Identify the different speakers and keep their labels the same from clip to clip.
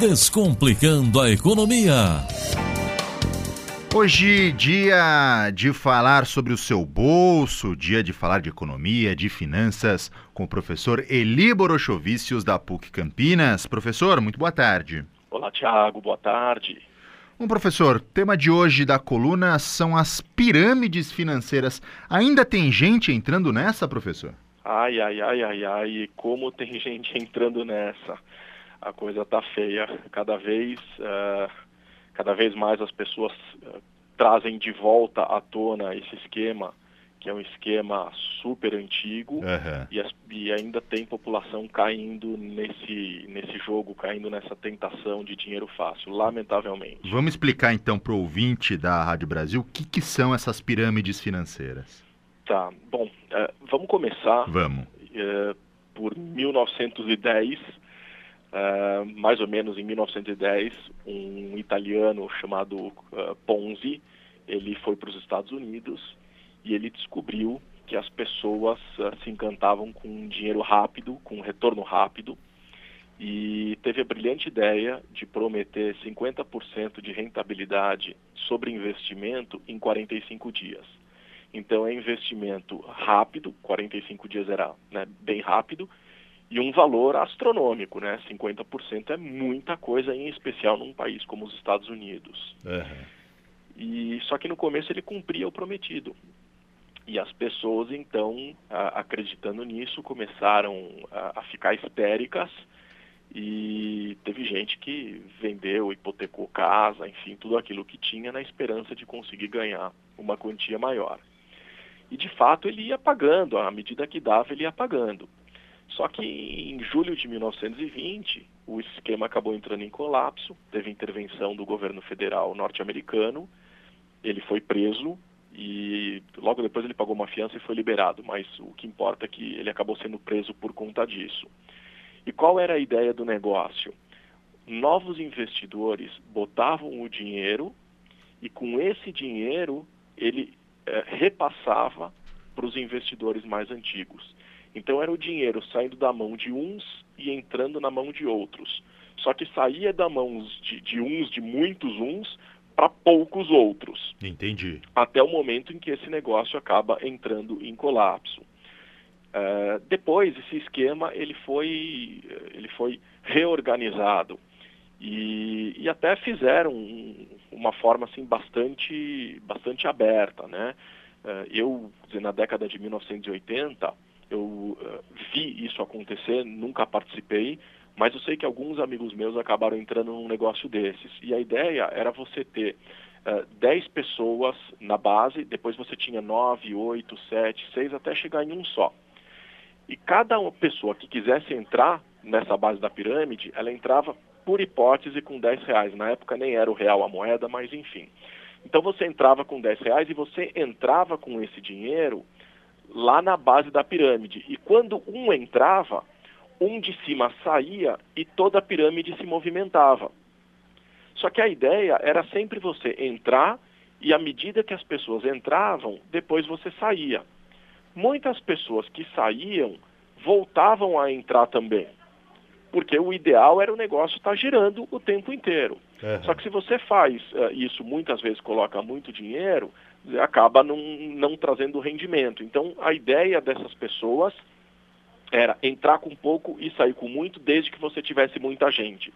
Speaker 1: Descomplicando a Economia.
Speaker 2: Hoje, dia de falar sobre o seu bolso, dia de falar de economia, de finanças, com o professor Eli Borochovicius, da PUC Campinas. Professor, muito boa tarde.
Speaker 3: Olá, Tiago, boa tarde.
Speaker 2: Bom, professor, tema de hoje da coluna são as pirâmides financeiras. Ainda tem gente entrando nessa, professor?
Speaker 3: Ai, ai, ai, ai, ai, como tem gente entrando nessa. A coisa tá feia. Cada vez, uh, cada vez mais as pessoas uh, trazem de volta à tona esse esquema que é um esquema super antigo uhum. e, as, e, ainda tem população caindo nesse, nesse jogo, caindo nessa tentação de dinheiro fácil, lamentavelmente.
Speaker 2: Vamos explicar então para o ouvinte da Rádio Brasil o que, que são essas pirâmides financeiras.
Speaker 3: Tá, bom, uh, vamos começar.
Speaker 2: Vamos.
Speaker 3: Por 1910, uh, mais ou menos em 1910, um italiano chamado Ponzi, ele foi para os Estados Unidos e ele descobriu que as pessoas uh, se encantavam com dinheiro rápido, com retorno rápido, e teve a brilhante ideia de prometer 50% de rentabilidade sobre investimento em 45 dias. Então é investimento rápido, 45 dias era né, bem rápido, e um valor astronômico, né? 50% é muita coisa, em especial num país como os Estados Unidos. Uhum. E só que no começo ele cumpria o prometido. E as pessoas, então, a, acreditando nisso, começaram a, a, ficar histéricas e teve gente que vendeu, hipotecou casa, enfim, tudo aquilo que tinha na esperança de conseguir ganhar uma quantia maior. E de fato ele ia pagando, à medida que dava, ele ia pagando. Só que em julho de 1920, o esquema acabou entrando em colapso, teve intervenção do governo federal norte-americano, ele foi preso e logo depois ele pagou uma fiança e foi liberado, mas o que importa é que ele acabou sendo preso por conta disso. E qual era a ideia do negócio? Novos investidores botavam o dinheiro e com esse dinheiro ele é, repassava para os investidores mais antigos. Então era o dinheiro saindo da mão de uns e entrando na mão de outros. Só que saía da mão de, de uns, de muitos uns, para poucos outros.
Speaker 2: Entendi.
Speaker 3: Até o momento em que esse negócio acaba entrando em colapso. Uh, depois esse esquema ele foi ele foi reorganizado e, e até fizeram uma forma assim bastante bastante aberta, né? Uh, eu na década de 1980 eu uh, vi isso acontecer, nunca participei, mas eu sei que alguns amigos meus acabaram entrando num negócio desses. E a ideia era você ter uh, eh, 10 pessoas na base, depois você tinha 9, 8, 7, 6, até chegar em um só. E cada pessoa que quisesse entrar nessa base da pirâmide, ela entrava por hipótese com 10 reais. Na época nem era o real a moeda, mas enfim. Então você entrava com 10 reais e você entrava com esse dinheiro lá na base da pirâmide. E quando um entrava, um de cima saía e toda a pirâmide se movimentava. Só que a ideia era sempre você entrar e à medida que as pessoas entravam, depois você saía. Muitas pessoas que saíam voltavam a entrar também. Porque o ideal era o negócio estar girando o tempo inteiro. Uhum. Só que se você faz uh, isso muitas vezes, coloca muito dinheiro, acaba não, não trazendo rendimento. Então, a ideia dessas pessoas era entrar com pouco e sair com muito, desde que você tivesse muita gente.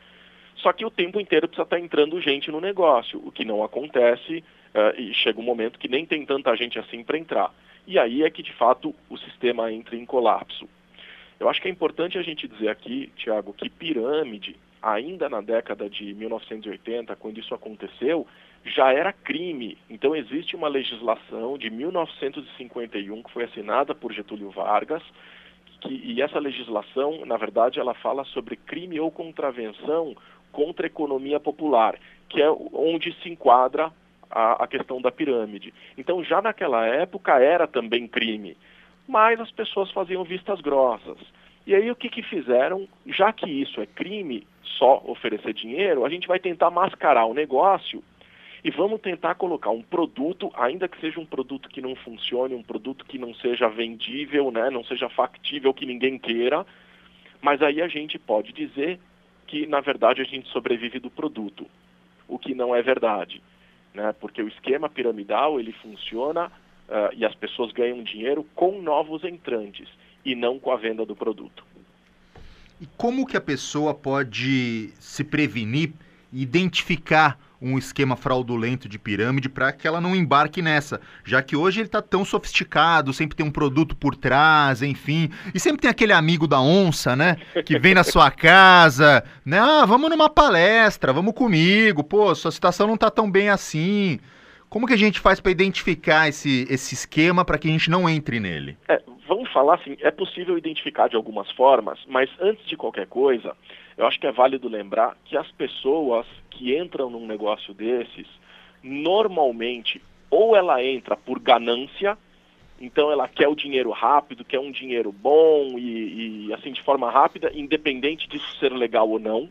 Speaker 3: Só que o tempo inteiro precisa estar entrando gente no negócio, o que não acontece uh, e chega um momento que nem tem tanta gente assim para entrar. E aí é que de fato o sistema entra em colapso. Eu acho que é importante a gente dizer aqui, Tiago, que pirâmide, ainda na década de 1980, quando isso aconteceu, já era crime. Então existe uma legislação de 1951 que foi assinada por Getúlio Vargas, que, e essa legislação, na verdade, ela fala sobre crime ou contravenção contra a economia popular, que é onde se enquadra a, a questão da pirâmide. Então, já naquela época era também crime, mas as pessoas faziam vistas grossas. E aí o que, que fizeram? Já que isso é crime, só oferecer dinheiro, a gente vai tentar mascarar o negócio e vamos tentar colocar um produto, ainda que seja um produto que não funcione, um produto que não seja vendível, né, não seja factível, que ninguém queira, mas aí a gente pode dizer que na verdade a gente sobrevive do produto, o que não é verdade, né? Porque o esquema piramidal ele funciona uh, e as pessoas ganham dinheiro com novos entrantes e não com a venda do produto.
Speaker 2: E como que a pessoa pode se prevenir, identificar um esquema fraudulento de pirâmide para que ela não embarque nessa, já que hoje ele está tão sofisticado, sempre tem um produto por trás, enfim, e sempre tem aquele amigo da onça, né, que vem na sua casa, né, ah, vamos numa palestra, vamos comigo, pô, sua situação não está tão bem assim. Como que a gente faz para identificar esse, esse esquema para que a gente não entre nele?
Speaker 3: É, vamos falar assim, é possível identificar de algumas formas, mas antes de qualquer coisa, eu acho que é válido lembrar que as pessoas que entram num negócio desses, normalmente, ou ela entra por ganância, então ela quer o dinheiro rápido, quer um dinheiro bom e, e assim de forma rápida, independente disso ser legal ou não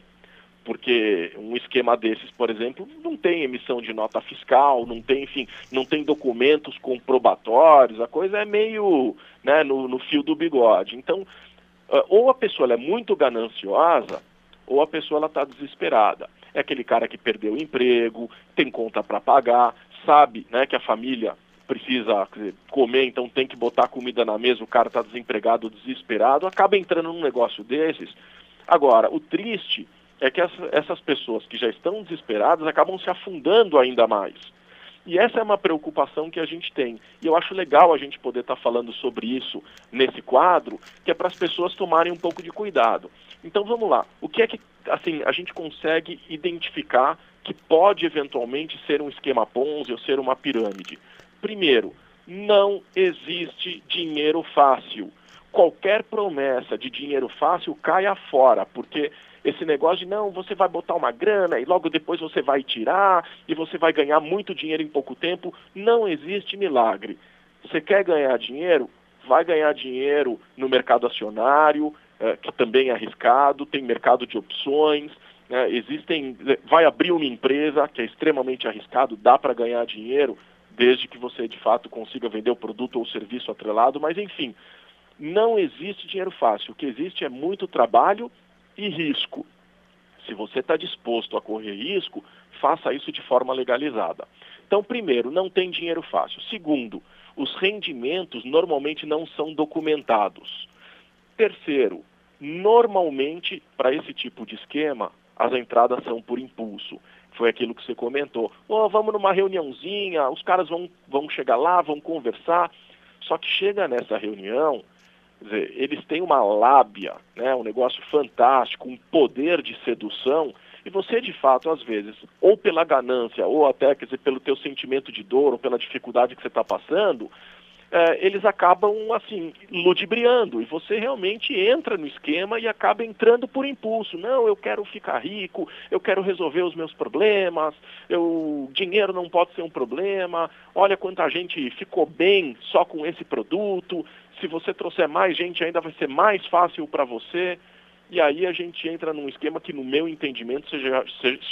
Speaker 3: porque um esquema desses, por exemplo, não tem emissão de nota fiscal, não tem, enfim, não tem documentos comprobatórios, a coisa é meio né, no, no fio do bigode. Então, ah, ou a pessoa é muito gananciosa, ou a pessoa está desesperada. É aquele cara que perdeu o emprego, tem conta para pagar, sabe né, que a família precisa comer, então tem que botar comida na mesa, o cara está desempregado, desesperado, acaba entrando num negócio desses. Agora, o triste é que essas pessoas que já estão desesperadas acabam se afundando ainda mais. E essa é uma preocupação que a gente tem. E eu acho legal a gente poder estar tá falando sobre isso nesse quadro, que é para as pessoas tomarem um pouco de cuidado. Então vamos lá. O que é que assim a gente consegue identificar que pode eventualmente ser um esquema Ponzi ou ser uma pirâmide? Primeiro, não existe dinheiro fácil. Qualquer promessa de dinheiro fácil caia fora, porque esse negócio de não, você vai botar uma grana e logo depois você vai tirar e você vai ganhar muito dinheiro em pouco tempo. Não existe milagre. Você quer ganhar dinheiro? Vai ganhar dinheiro no mercado acionário, é, que também é arriscado, tem mercado de opções. Né? Existem, vai abrir uma empresa que é extremamente arriscado, dá para ganhar dinheiro, desde que você de fato consiga vender o produto ou o serviço atrelado, mas enfim, não existe dinheiro fácil. O que existe é muito trabalho e risco. Se você está disposto a correr risco, faça isso de forma legalizada. Então, primeiro, não tem dinheiro fácil. Segundo, os rendimentos normalmente não são documentados. Terceiro, normalmente, para esse tipo de esquema, as entradas são por impulso. Foi aquilo que você comentou. Oh, vamos numa reuniãozinha, os caras vão, vão chegar lá, vão conversar. Só que chega nessa reunião, dizer, eles têm uma lábia, né, um negócio fantástico, um poder de sedução, e você, de fato, às vezes, ou pela ganância, ou até, quer dizer, pelo teu sentimento de dor, ou pela dificuldade que você está passando, é, eles acabam, assim, ludibriando, e você realmente entra no esquema e acaba entrando por impulso. Não, eu quero ficar rico, eu quero resolver os meus problemas, eu, dinheiro não pode ser um problema, olha quanta gente ficou bem só com esse produto, se você trouxer mais gente, ainda vai ser mais fácil para você. E aí a gente entra num esquema que, no meu entendimento, chega,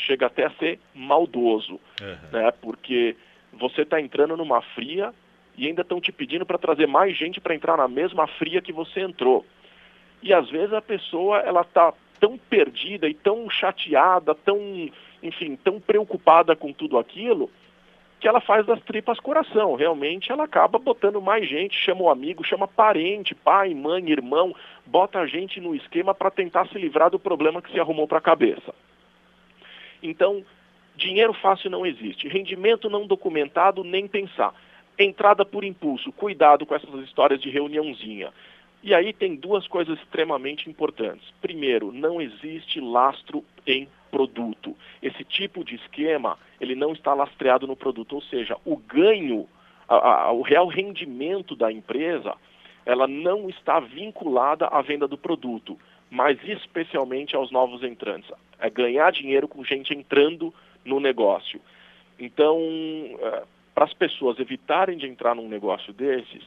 Speaker 3: chega até a ser maldoso. Uhum. Né? Porque você está entrando numa fria e ainda estão te pedindo para trazer mais gente para entrar na mesma fria que você entrou. E às vezes a pessoa ela está tão perdida e tão chateada, tão, enfim, tão preocupada com tudo aquilo, que ela faz das tripas coração. Realmente ela acaba botando mais gente, chama o amigo, chama parente, pai, mãe, irmão, bota a gente no esquema para tentar se livrar do problema que se arrumou para a cabeça. Então, dinheiro fácil não existe, rendimento não documentado nem pensar. Entrada por impulso, cuidado com essas histórias de reuniãozinha. E aí tem duas coisas extremamente importantes. Primeiro, não existe lastro em produto. Esse tipo de esquema, ele não está lastreado no produto, ou seja, o ganho, a, a, o real rendimento da empresa, ela não está vinculada à venda do produto, mas especialmente aos novos entrantes. É ganhar dinheiro com gente entrando no negócio. Então, é, para as pessoas evitarem de entrar num negócio desses,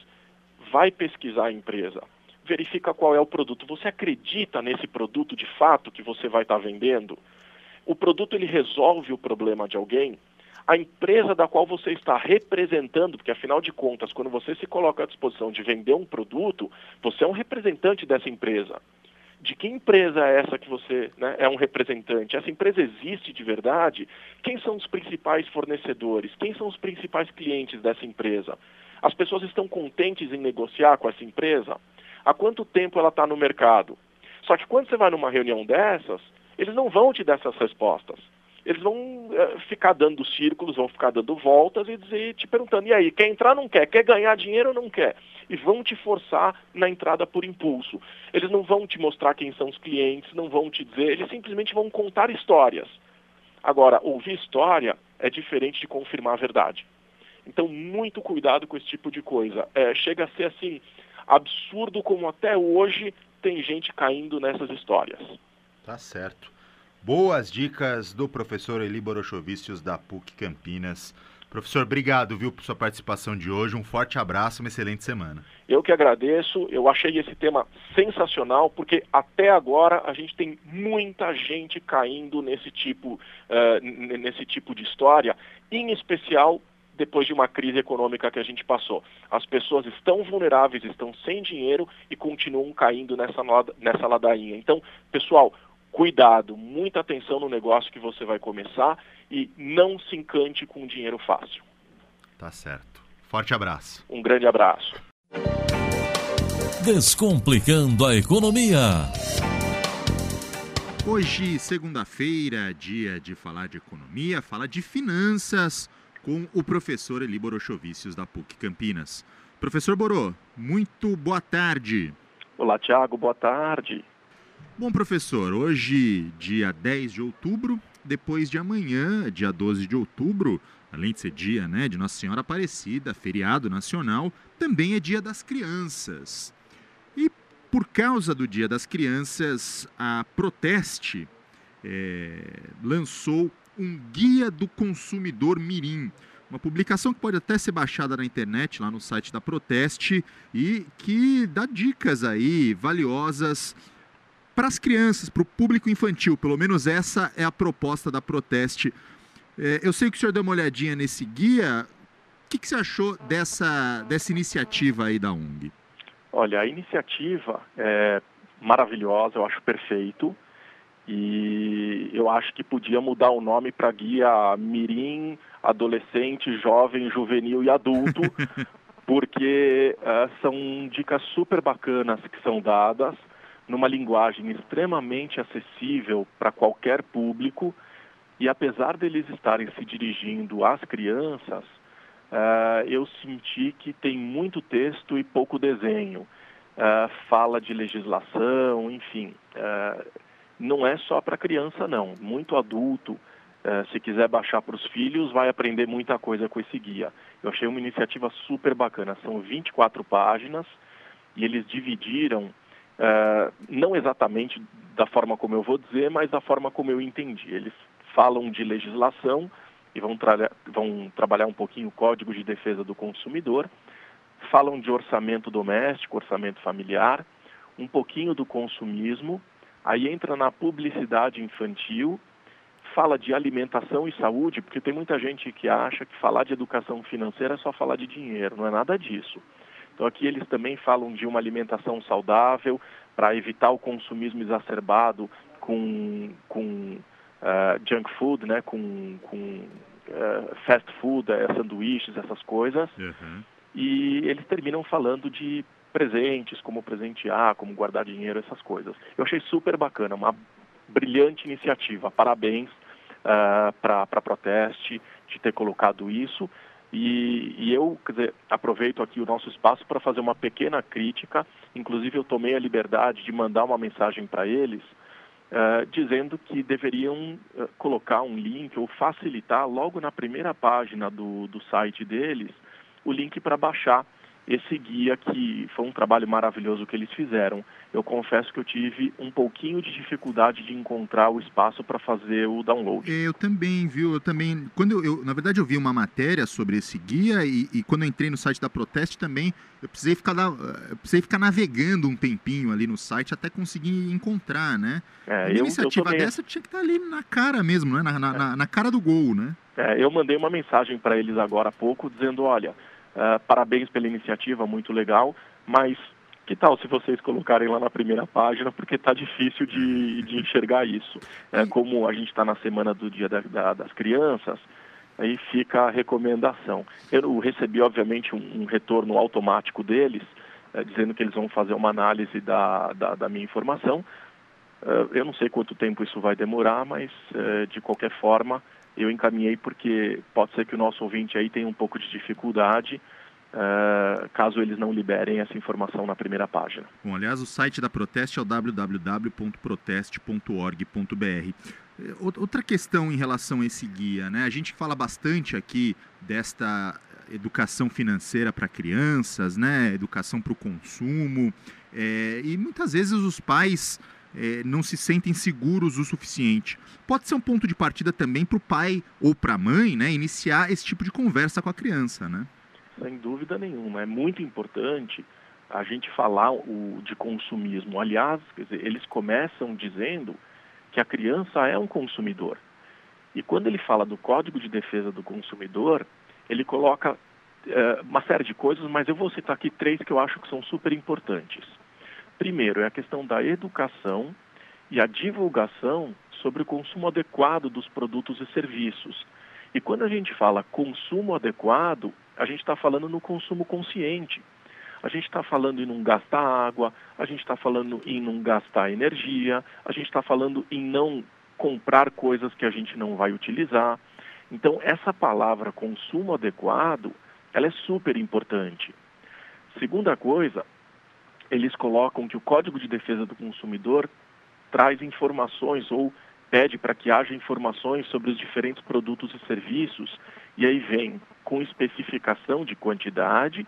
Speaker 3: vai pesquisar a empresa, verifica qual é o produto. Você acredita nesse produto de fato que você vai estar tá vendendo? o produto ele resolve o problema de alguém, a empresa da qual você está representando, porque afinal de contas, quando você se coloca à disposição de vender um produto, você é um representante dessa empresa. De que empresa é essa que você né, é um representante? Essa empresa existe de verdade? Quem são os principais fornecedores? Quem são os principais clientes dessa empresa? As pessoas estão contentes em negociar com essa empresa? Há quanto tempo ela está no mercado? Só que quando você vai numa reunião dessas, eles não vão te dar essas respostas. Eles vão é, ficar dando círculos, vão ficar dando voltas e dizer, te perguntando, e aí, quer entrar ou não quer? Quer ganhar dinheiro ou não quer? E vão te forçar na entrada por impulso. Eles não vão te mostrar quem são os clientes, não vão te dizer, eles simplesmente vão contar histórias. Agora, ouvir história é diferente de confirmar a verdade. Então, muito cuidado com esse tipo de coisa. É, chega a ser assim, absurdo como até hoje tem gente caindo nessas histórias.
Speaker 2: Tá certo. Boas dicas do professor Eli Borochovicius da PUC Campinas. Professor, obrigado, viu, por sua participação de hoje. Um forte abraço, uma excelente semana.
Speaker 3: Eu que agradeço. Eu achei esse tema sensacional, porque até agora a gente tem muita gente caindo nesse tipo, uh, nesse tipo de história, em especial depois de uma crise econômica que a gente passou. As pessoas estão vulneráveis, estão sem dinheiro e continuam caindo nessa, nessa ladainha. Então, pessoal, cuidado, muita atenção no negócio que você vai começar e não se encante com dinheiro fácil.
Speaker 2: Tá certo. Forte abraço.
Speaker 3: Um grande abraço.
Speaker 1: Descomplicando a economia.
Speaker 2: Hoje, segunda-feira, dia de falar de economia, falar de finanças com o professor Eli Borochovicius da PUC Campinas. Professor Borô, muito boa tarde.
Speaker 3: Olá, Tiago, boa tarde.
Speaker 2: Bom, professor, hoje, dia 10 de outubro, depois de amanhã, dia 12 de outubro, além de ser dia né, de Nossa Senhora Aparecida, feriado nacional, também é dia das crianças. E por causa do dia das crianças, a Proteste é, lançou um guia do consumidor mirim. Uma publicação que pode até ser baixada na internet, lá no site da Proteste, e que dá dicas aí valiosas para as crianças, para o público infantil. Pelo menos essa é a proposta da Proteste. É, eu sei que o senhor deu uma olhadinha nesse guia. O que, que você achou dessa, dessa iniciativa aí da ONG?
Speaker 3: Olha, a iniciativa é maravilhosa, eu acho perfeito. E eu acho que podia mudar o nome para guia Mirim, adolescente, jovem, juvenil e adulto, porque uh, são dicas super bacanas que são dadas numa linguagem extremamente acessível para qualquer público. E apesar deles estarem se dirigindo às crianças, uh, eu senti que tem muito texto e pouco desenho. Uh, fala de legislação, enfim. Uh, não é só para criança, não. Muito adulto, se quiser baixar para os filhos, vai aprender muita coisa com esse guia. Eu achei uma iniciativa super bacana. São 24 páginas e eles dividiram, eh, não exatamente da forma como eu vou dizer, mas da forma como eu entendi. Eles falam de legislação e vão, tra vão trabalhar um pouquinho o Código de Defesa do Consumidor, falam de orçamento doméstico, orçamento familiar, um pouquinho do consumismo, Aí entra na publicidade infantil, fala de alimentação e saúde, porque tem muita gente que acha que falar de educação financeira é só falar de dinheiro, não é nada disso. Então aqui eles também falam de uma alimentação saudável para evitar o consumismo exacerbado com, com uh, junk food, né, com, com uh, fast food, uh, sanduíches, essas coisas. Uhum. E eles terminam falando de presentes, como presentear, como guardar dinheiro, essas coisas. Eu achei super bacana, uma brilhante iniciativa. Parabéns uh, para a Proteste de ter colocado isso. E, e, eu dizer, aproveito aqui o nosso espaço para fazer uma pequena crítica. Inclusive, eu tomei a liberdade de mandar uma mensagem para eles, uh, dizendo que deveriam uh, colocar um link ou facilitar logo na primeira página do, do site deles o link para baixar esse guia que foi um trabalho maravilhoso que eles fizeram. Eu confesso que eu tive um pouquinho de dificuldade de encontrar o espaço para fazer o download.
Speaker 2: Eu também, viu? Eu também, quando eu, eu, na verdade eu vi uma matéria sobre esse guia e, e quando eu entrei no site da Proteste também, eu precisei ficar eu precisei ficar navegando um tempinho ali no site até conseguir encontrar, né? É, uma eu, iniciativa eu dessa tinha que estar ali na cara mesmo, né? Na, na, é. na, na cara do gol, né?
Speaker 3: É, eu mandei uma mensagem para eles agora há pouco dizendo, olha, Uh, parabéns pela iniciativa, muito legal, mas Que tal se vocês colocarem lá na primeira página, porque está difícil de, de, enxergar isso. É, como a gente está na semana do Dia da, da, das Crianças, aí fica a recomendação. Eu recebi, obviamente, um, um retorno automático deles, é, dizendo que eles vão fazer uma análise da, da, da minha informação. É, eu não sei quanto tempo isso vai demorar, mas é, de qualquer forma eu encaminhei porque pode ser que o nosso ouvinte aí tenha um pouco de dificuldade Uh, caso eles não liberem essa informação na primeira página.
Speaker 2: Bom, aliás, o site da Proteste é o www.proteste.org.br. Outra questão em relação a esse guia, né? A gente fala bastante aqui desta educação financeira para crianças, né? Educação para o consumo. É, e muitas vezes os pais é, não se sentem seguros o suficiente. Pode ser um ponto de partida também para o pai ou para a mãe, né? Iniciar esse tipo de conversa com a criança, né?
Speaker 3: Sem dúvida nenhuma. É muito importante a gente falar o, de consumismo. Aliás, dizer, eles começam dizendo que a criança é um consumidor. E quando ele fala do Código de Defesa do Consumidor, ele coloca é, uma série de coisas, mas eu vou citar aqui três que eu acho que são super importantes. Primeiro, é a questão da educação e a divulgação sobre o consumo adequado dos produtos e serviços. E quando a gente fala consumo adequado, a gente está falando no consumo consciente. A gente está falando em não gastar água, a gente está falando em não gastar energia, a gente está falando em não comprar coisas que a gente não vai utilizar. Então, essa palavra consumo adequado, ela é super importante. Segunda coisa, eles colocam que o Código de Defesa do Consumidor traz informações ou pede para que haja informações sobre os diferentes produtos e serviços, e aí vem com especificação de quantidade,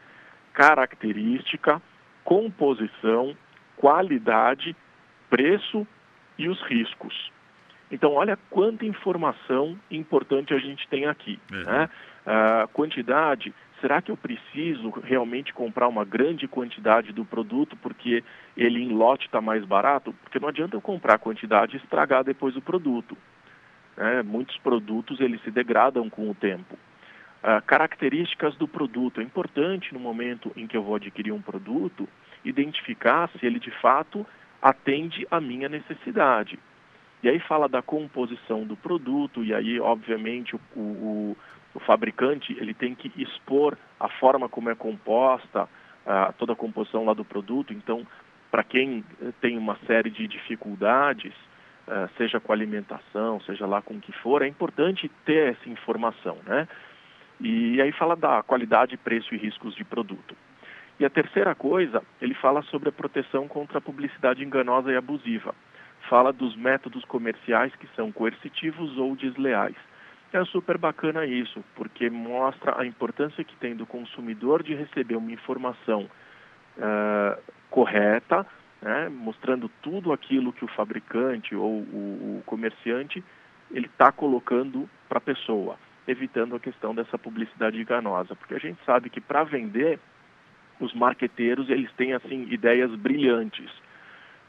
Speaker 3: característica, composição, qualidade, preço e os riscos. Então, olha quanta informação importante a gente tem aqui. Uhum. Né? A quantidade será que eu preciso realmente comprar uma grande quantidade do produto porque ele em lote está mais barato? Porque não adianta eu comprar a quantidade e estragar depois o produto. É, muitos produtos eles se degradam com o tempo. Ah, características do produto. É importante no momento em que eu vou adquirir um produto identificar se ele de fato atende à minha necessidade. E aí fala da composição do produto, e aí, obviamente, o, o, o fabricante ele tem que expor a forma como é composta, toda a composição lá do produto. Então, para quem eh, tem uma série de dificuldades, uh, seja com alimentação, seja lá com o que for, é importante ter essa informação, né? E aí fala da qualidade, preço e riscos de produto. E a terceira coisa, ele fala sobre a proteção contra a publicidade enganosa e abusiva. Fala dos métodos comerciais que são coercitivos ou desleais. É super bacana isso, porque mostra a importância que tem do consumidor de receber uma informação uh, correta, né, mostrando tudo aquilo que o fabricante ou o, o comerciante ele está colocando para a pessoa, evitando a questão dessa publicidade enganosa, porque a gente sabe que para vender os marqueteiros eles têm assim ideias brilhantes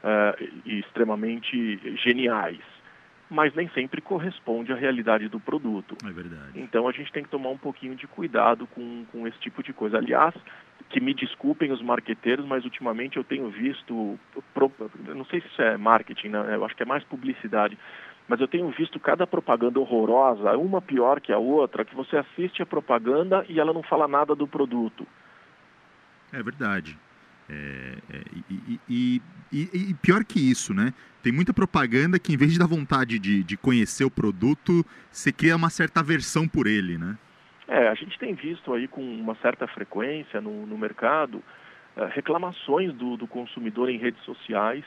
Speaker 3: uh, e extremamente geniais mas nem sempre corresponde à realidade do produto.
Speaker 2: É verdade.
Speaker 3: Então a gente tem que tomar um pouquinho de cuidado com, com esse tipo de coisa. Aliás, que me desculpem os marqueteiros, mas ultimamente eu tenho visto, não sei se isso é marketing, né? eu acho que é mais publicidade, mas eu tenho visto cada propaganda horrorosa, uma pior que a outra, que você assiste a propaganda e ela não fala nada do produto.
Speaker 2: É verdade. É, é, e, e, e, e, pior que isso, né? Tem muita propaganda que, em vez de dar vontade de, de conhecer o produto, você cria uma certa aversão por ele, né?
Speaker 3: É, a gente tem visto aí com uma certa frequência no, no mercado uh, reclamações do, do, consumidor em redes sociais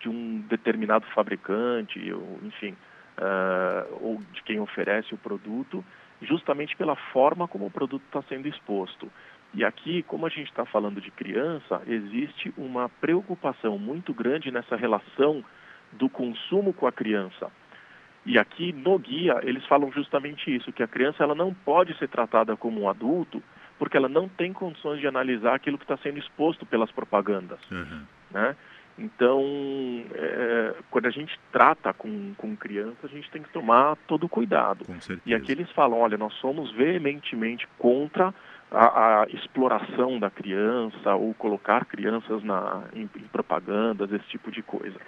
Speaker 3: de um determinado fabricante, ou, enfim, uh, ou de quem oferece o produto, justamente pela forma como o produto está sendo exposto. E aqui, como a gente está falando de criança, existe uma preocupação muito grande nessa relação do consumo com a criança. E aqui no guia eles falam justamente isso, que a criança ela não pode ser tratada como um adulto porque ela não tem condições de analisar aquilo que está sendo exposto pelas propagandas. Uhum. Né? Então, é, quando a gente trata com, com criança, a gente tem que tomar todo o cuidado. E aqui eles falam, olha, nós somos veementemente contra a, a, exploração da criança ou colocar crianças na, em, em propagandas, esse tipo de coisa.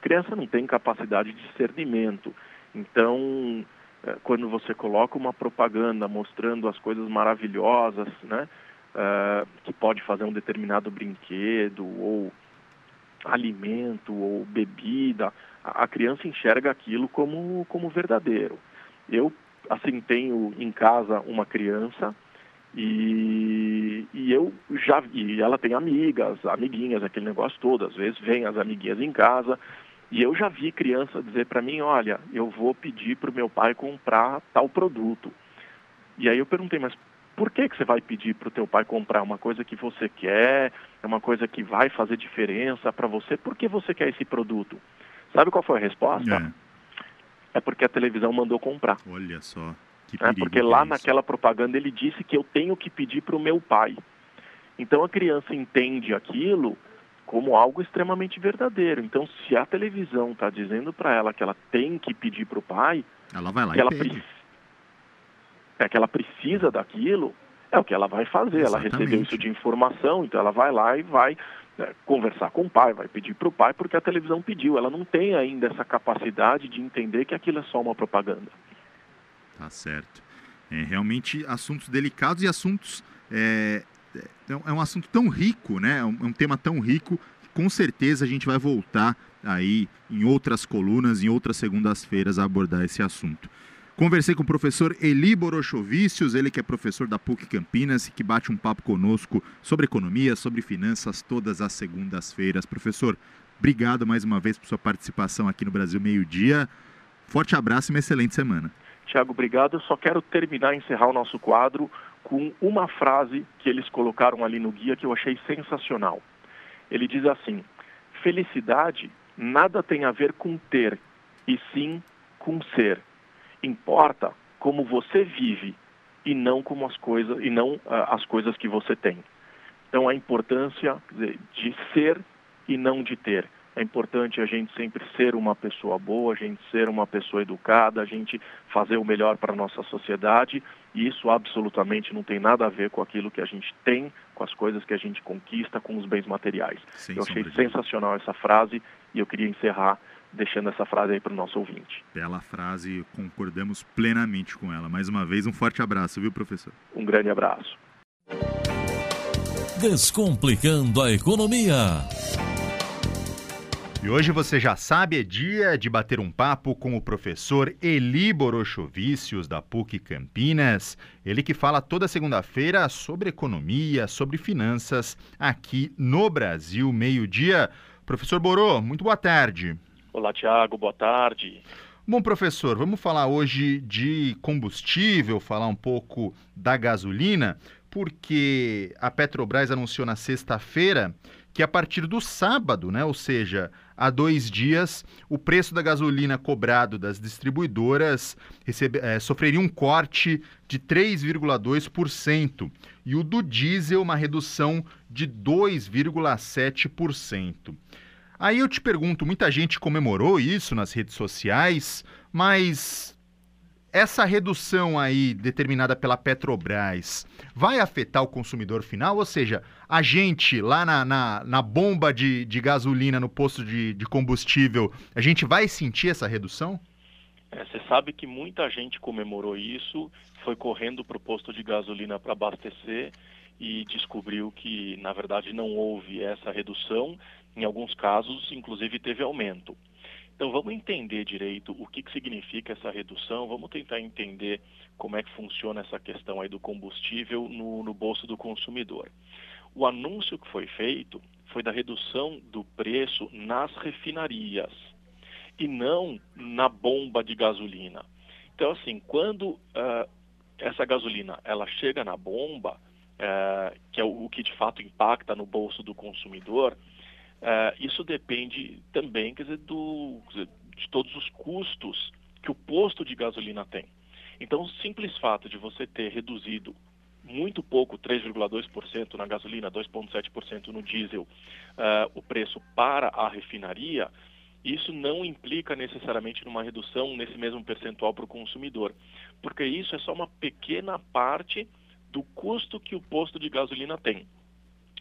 Speaker 3: Criança não tem capacidade de discernimento, então é, quando você coloca uma propaganda mostrando as coisas maravilhosas, né, uh, que pode fazer um determinado brinquedo ou alimento ou bebida, a, a criança enxerga aquilo como, como verdadeiro. Eu, assim, tenho em casa uma criança e, e eu já vi, ela tem amigas, amiguinhas, aquele negócio todo, às vezes vem as amiguinhas em casa, e eu já vi criança dizer para mim, olha, eu vou pedir para o meu pai comprar tal produto. E aí eu perguntei, mas por que, que você vai pedir para o teu pai comprar uma coisa que você quer, é uma coisa que vai fazer diferença para você? Por que você quer esse produto? Sabe qual foi a resposta? É, é porque a televisão mandou comprar.
Speaker 2: Olha só.
Speaker 3: É porque lá é naquela propaganda ele disse que eu tenho que pedir para o meu pai. Então a criança entende aquilo como algo extremamente verdadeiro. Então, se a televisão está dizendo para ela que ela tem que pedir para o pai,
Speaker 2: ela vai lá
Speaker 3: que
Speaker 2: e
Speaker 3: ela, pre... é, que ela precisa daquilo, é o que ela vai fazer. Exatamente. Ela recebeu isso de informação, então ela vai lá e vai né, conversar com o pai, vai pedir para o pai porque a televisão pediu. Ela não tem ainda essa capacidade de entender que aquilo é só uma propaganda.
Speaker 2: Tá certo. É, realmente assuntos delicados e assuntos. É, é, é um assunto tão rico, né? É um, é tema tão rico com certeza a gente vai voltar aí em outras colunas, em outras segundas-feiras a abordar esse assunto. Conversei com o professor Eli Borochovicius, ele que é professor da PUC Campinas e que bate um papo conosco sobre economia, sobre finanças todas as segundas-feiras. Professor, obrigado mais uma vez por sua participação aqui no Brasil Meio Dia. Forte abraço e uma excelente semana.
Speaker 3: Tiago, obrigado. Eu só quero terminar, encerrar o nosso quadro com uma frase que eles colocaram ali no guia que eu achei sensacional. Ele diz assim: felicidade nada tem a ver com ter, e sim com ser. Importa como você vive e não como as coisas e não uh, as coisas que você tem. Então a importância de ser e não de ter. É importante a gente sempre ser uma pessoa boa, a gente ser uma pessoa educada, a gente fazer o melhor para a nossa sociedade, e isso absolutamente não tem nada a ver com aquilo que a gente tem, com as coisas que a gente conquista, com os bens materiais. Sem eu achei sensacional essa frase e eu queria encerrar deixando essa frase aí para o nosso ouvinte.
Speaker 2: Bela frase, concordamos plenamente com ela. Mais uma vez, um forte abraço, viu, professor?
Speaker 3: Um grande abraço.
Speaker 1: Descomplicando a economia.
Speaker 2: E hoje você já sabe, é dia de bater um papo com o professor Eli Borochovicius, da PUC Campinas. Ele que fala toda segunda-feira sobre economia, sobre finanças, aqui no Brasil, meio-dia. Professor Borô, muito boa tarde.
Speaker 3: Olá, Tiago, boa tarde.
Speaker 2: Bom, professor, vamos falar hoje de combustível, falar um pouco da gasolina, porque a Petrobras anunciou na sexta-feira que a partir do sábado, né, ou seja, há dois dias, o preço da gasolina cobrado das distribuidoras recebe, é, sofreria um corte de 3,2% e o do diesel uma redução de 2,7%. Aí eu te pergunto, muita gente comemorou isso nas redes sociais, mas essa redução aí determinada pela Petrobras vai afetar o consumidor final? Ou seja, a gente lá na, na, na bomba de, de, gasolina, no posto de, de, combustível, a gente vai sentir essa redução?
Speaker 3: É, você sabe que muita gente comemorou isso, foi correndo para o posto de gasolina para abastecer e descobriu que, na verdade, não houve essa redução. Em alguns casos, inclusive, teve aumento. Então vamos entender direito o que, que significa essa redução, vamos tentar entender como é que funciona essa questão aí do combustível no, no bolso do consumidor. O anúncio que foi feito foi da redução do preço nas refinarias e não na bomba de gasolina. Então, assim, quando uh, essa gasolina ela chega na bomba, uh, que é o, o, que de fato impacta no bolso do consumidor, Uh, isso depende também quer dizer, do, de todos os custos que o posto de gasolina tem. Então, o simples fato de você ter reduzido muito pouco, 3,2% na gasolina, 2,7% no diesel, uh, o preço para a refinaria, isso não implica necessariamente numa redução nesse mesmo percentual para o consumidor, porque isso é só uma pequena parte do custo que o posto de gasolina tem.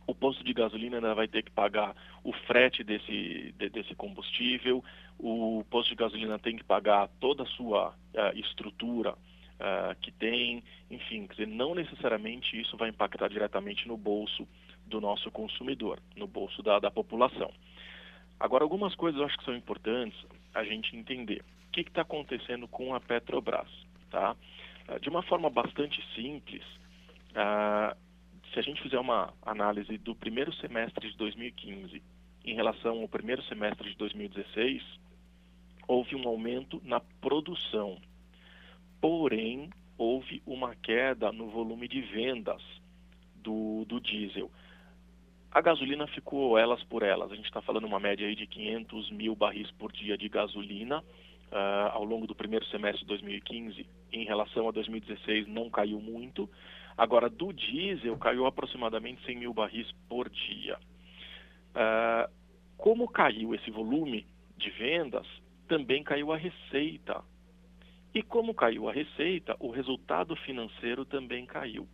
Speaker 3: O posto de gasolina ainda vai ter que pagar o frete desse, de, desse combustível, o posto de gasolina tem que pagar toda a sua uh, estrutura uh, que tem, enfim, quer dizer, não necessariamente isso vai impactar diretamente no bolso do nosso consumidor, no bolso da, da população. Agora, algumas coisas eu acho que são importantes a gente entender. O que está acontecendo com a Petrobras? Tá? Uh, de uma forma bastante simples, se a gente fizer uma análise do primeiro semestre de 2015 em relação ao primeiro semestre de 2016, houve um aumento na produção. Porém, houve uma queda no volume de vendas do, do diesel. A gasolina ficou elas por elas. A gente está falando uma média aí de 500 mil barris por dia de gasolina uh, ao longo do primeiro semestre de 2015. Em relação a 2016, não caiu muito. Agora, do diesel, caiu aproximadamente 100 mil barris por dia. Uh, como caiu esse volume de vendas, também caiu a receita. E como caiu a receita, o resultado financeiro também caiu.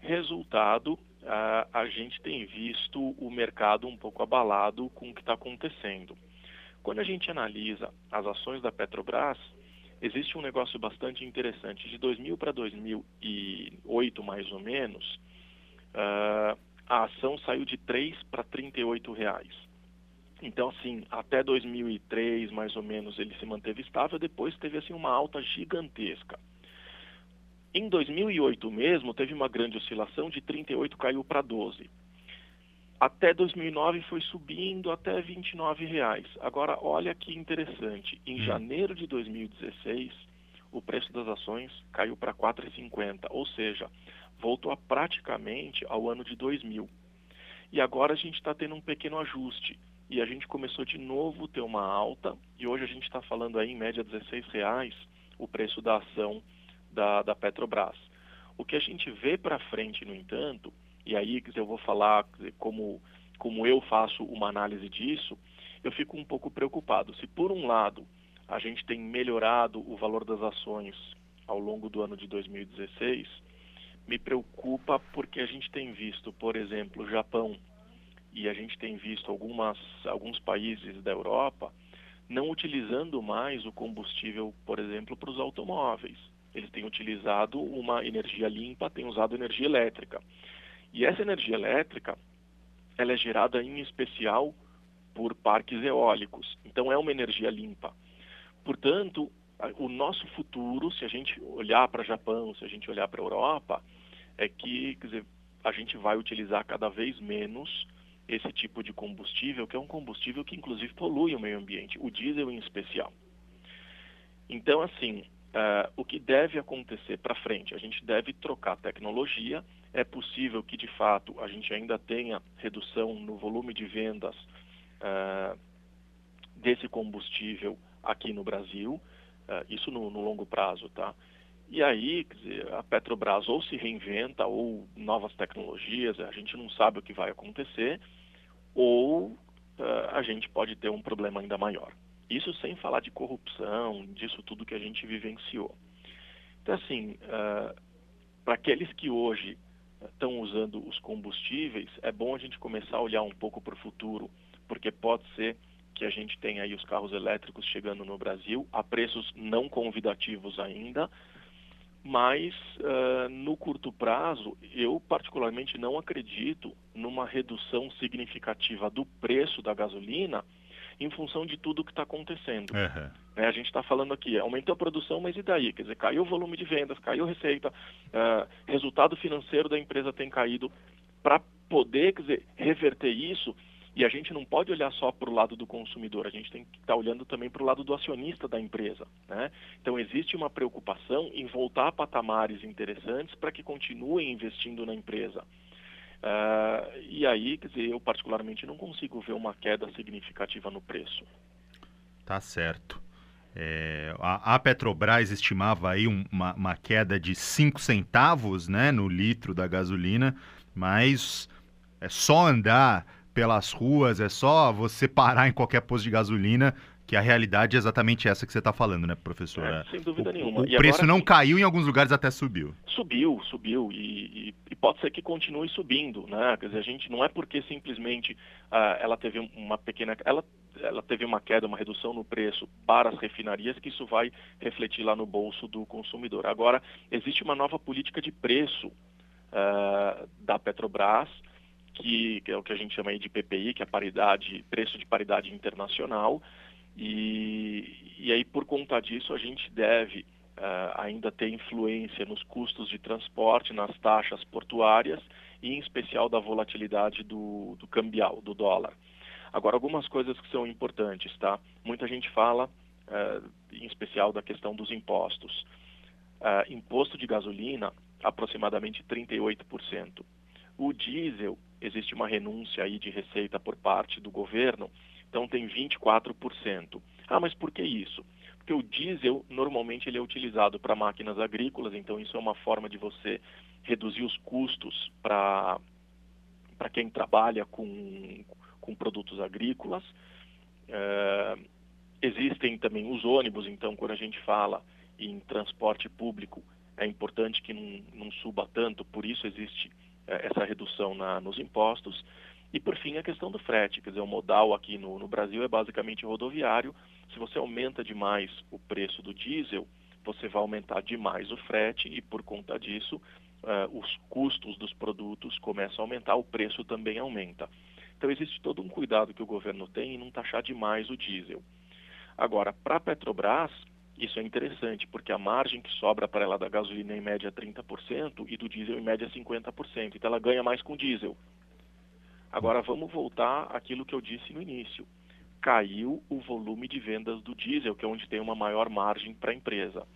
Speaker 3: Resultado, uh, a gente tem visto o mercado um pouco abalado com o que está acontecendo. Quando a gente analisa as ações da Petrobras, existe um negócio bastante interessante. De 2000 para 2008, mais ou menos, uh, a ação saiu de 3 para 38 reais. Então, assim, até 2003, mais ou menos, ele se manteve estável, depois teve, assim, uma alta gigantesca. Em 2008 mesmo, teve uma grande oscilação, de 38 caiu para 12. Até 2009 foi subindo até 29 reais. Agora, olha que interessante. Em hum. janeiro de 2016, o preço das ações caiu para R$ 4,50, ou seja, voltou a praticamente ao ano de 2000. E agora a gente está tendo um pequeno ajuste. E a gente começou de novo a ter uma alta, e hoje a gente está falando aí em média 16 reais o preço da ação da, da Petrobras. O que a gente vê para frente, no entanto, e aí eu vou falar como, como eu faço uma análise disso, eu fico um pouco preocupado. Se por um lado a gente tem melhorado o valor das ações ao longo do ano de 2016, me preocupa porque a gente tem visto, por exemplo, o Japão e a gente tem visto algumas, alguns países da Europa não utilizando mais o combustível, por exemplo, para os automóveis. Eles têm utilizado uma energia limpa, têm usado energia elétrica. E essa energia elétrica, ela é gerada em especial por parques eólicos. Então é uma energia limpa. Portanto, o nosso futuro, se a gente olhar para o Japão, se a gente olhar para a Europa, é que dizer, a gente vai utilizar cada vez menos esse tipo de combustível, que é um combustível que inclusive polui o meio ambiente, o diesel em especial. Então, assim, uh, o que deve acontecer para frente? A gente deve trocar tecnologia é possível que, de fato, a gente ainda tenha redução no volume de vendas uh, desse combustível aqui no Brasil, uh, isso no, no, longo prazo, tá? E aí, dizer, a Petrobras ou se reinventa ou novas tecnologias, a gente não sabe o que vai acontecer, ou uh, a gente pode ter um problema ainda maior. Isso sem falar de corrupção, disso tudo que a gente vivenciou. Então, assim, para aqueles que hoje estão usando os combustíveis, é bom a gente começar a olhar um pouco para o futuro, porque pode ser que a gente tenha aí os carros elétricos chegando no Brasil a preços não convidativos ainda, mas uh, no curto prazo eu particularmente não acredito numa redução significativa do preço da gasolina em função de tudo que está acontecendo. Uhum. Né, a gente está falando aqui, aumentou a produção, mas e daí? Quer dizer, caiu o volume de vendas, caiu a receita, uh, resultado financeiro da empresa tem caído. Para poder, quer dizer, reverter isso, e a gente não pode olhar só para o lado do consumidor, a gente tem que estar tá olhando também para o lado do acionista da empresa. Né? Então, existe uma preocupação em voltar a patamares interessantes para que continuem investindo na empresa. Uh, e aí, quer dizer, eu particularmente não consigo ver uma queda significativa no preço.
Speaker 2: Tá certo. É, a, a, Petrobras estimava aí um, uma, uma, queda de 5 centavos né, no litro da gasolina, mas é só andar pelas ruas, é só você parar em qualquer posto de gasolina que a realidade é exatamente essa que você está falando, né, professora?
Speaker 3: É, sem dúvida
Speaker 2: o,
Speaker 3: nenhuma.
Speaker 2: O e preço agora, não caiu, em alguns lugares até subiu.
Speaker 3: Subiu, subiu, e, e, e, pode ser que continue subindo, né? Quer dizer, a gente não é porque simplesmente uh, ela teve uma pequena... Ela, ela teve uma queda, uma redução no preço para as refinarias, que isso vai refletir lá no bolso do consumidor. Agora, existe uma nova política de preço uh, da Petrobras, que, que, é o que a gente chama aí de PPI, que é a paridade, preço de paridade internacional, e, e aí por conta disso a gente deve uh, ainda ter influência nos custos de transporte, nas taxas portuárias e em especial da volatilidade do, do cambial, do dólar. Agora, algumas coisas que são importantes, tá? Muita gente fala, uh, em especial da questão dos impostos. Uh, imposto de gasolina, aproximadamente 38%. O diesel, existe uma renúncia aí de receita por parte do governo, então tem 24%. Ah, mas por que isso? Porque o diesel normalmente ele é utilizado para máquinas agrícolas, então isso é uma forma de você reduzir os custos para para quem trabalha com, com produtos agrícolas. É, existem também os ônibus, então quando a gente fala em transporte público, é importante que não, não suba tanto, por isso existe é, essa redução na, nos impostos. E por fim a questão do frete, quer dizer, o modal aqui no, no Brasil é basicamente rodoviário. Se você aumenta demais o preço do diesel, você vai aumentar demais o frete e por conta disso uh, os custos dos produtos começam a aumentar, o preço também aumenta. Então existe todo um cuidado que o governo tem em não taxar demais o diesel. Agora, para a Petrobras, isso é interessante, porque a margem que sobra para ela da gasolina é em média 30% e do diesel em média 50%. Então ela ganha mais com diesel. Agora vamos voltar àquilo que eu disse no início. Caiu o volume de vendas do diesel, que é onde tem uma maior margem para a empresa.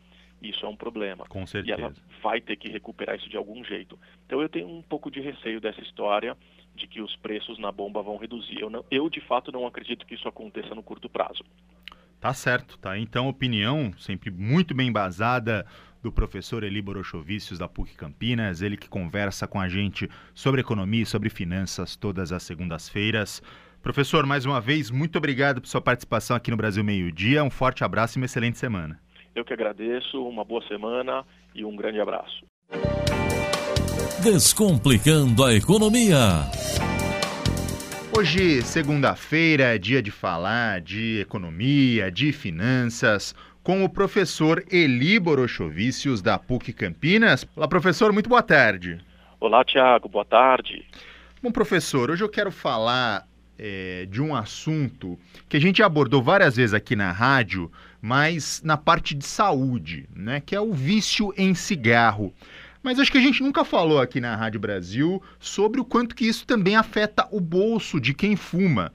Speaker 3: Isso é um problema.
Speaker 2: Com certeza.
Speaker 3: E ela vai ter que recuperar isso de algum jeito. Então eu tenho um pouco de receio dessa história de que os preços na bomba vão reduzir. Eu, não, eu de fato não acredito que isso aconteça no curto prazo.
Speaker 2: Tá certo, tá? Então, opinião sempre muito bem embasada do professor Eli Borochovicius da PUC Campinas, ele que conversa com a gente sobre economia e sobre finanças todas as segundas-feiras. Professor, mais uma vez, muito obrigado por sua participação aqui no Brasil Meio Dia. Um forte abraço e uma excelente semana.
Speaker 3: Eu que agradeço, uma boa semana e um grande abraço.
Speaker 1: Descomplicando a economia.
Speaker 2: Hoje, segunda-feira, é dia de falar de economia, de finanças, com o professor Eli Borochovicius, da PUC Campinas. Olá, professor, muito boa tarde.
Speaker 3: Olá, Tiago, boa tarde.
Speaker 2: Bom, professor, hoje eu quero falar é, de um assunto que a gente abordou várias vezes aqui na rádio, mas na parte de saúde, né, que é o vício em cigarro. Mas acho que a gente nunca falou aqui na Rádio Brasil sobre o quanto que isso também afeta o bolso de quem fuma.